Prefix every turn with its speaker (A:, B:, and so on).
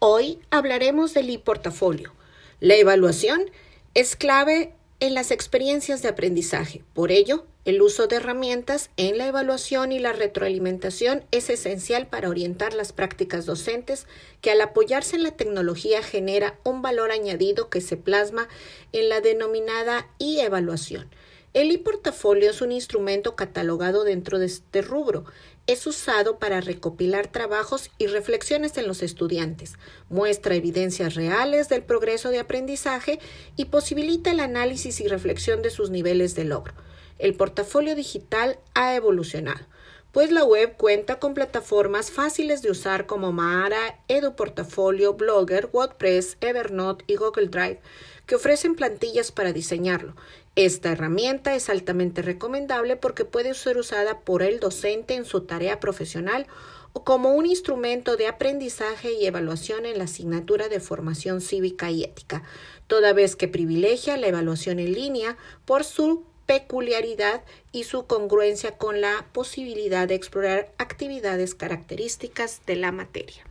A: Hoy hablaremos del e-portafolio. La evaluación es clave en las experiencias de aprendizaje. Por ello, el uso de herramientas en la evaluación y la retroalimentación es esencial para orientar las prácticas docentes que al apoyarse en la tecnología genera un valor añadido que se plasma en la denominada e-evaluación. El e-portafolio es un instrumento catalogado dentro de este rubro. Es usado para recopilar trabajos y reflexiones en los estudiantes, muestra evidencias reales del progreso de aprendizaje y posibilita el análisis y reflexión de sus niveles de logro. El portafolio digital ha evolucionado pues la web cuenta con plataformas fáciles de usar como Mahara, EduPortafolio, Blogger, WordPress, Evernote y Google Drive, que ofrecen plantillas para diseñarlo. Esta herramienta es altamente recomendable porque puede ser usada por el docente en su tarea profesional o como un instrumento de aprendizaje y evaluación en la asignatura de formación cívica y ética, toda vez que privilegia la evaluación en línea por su peculiaridad y su congruencia con la posibilidad de explorar actividades características de la materia.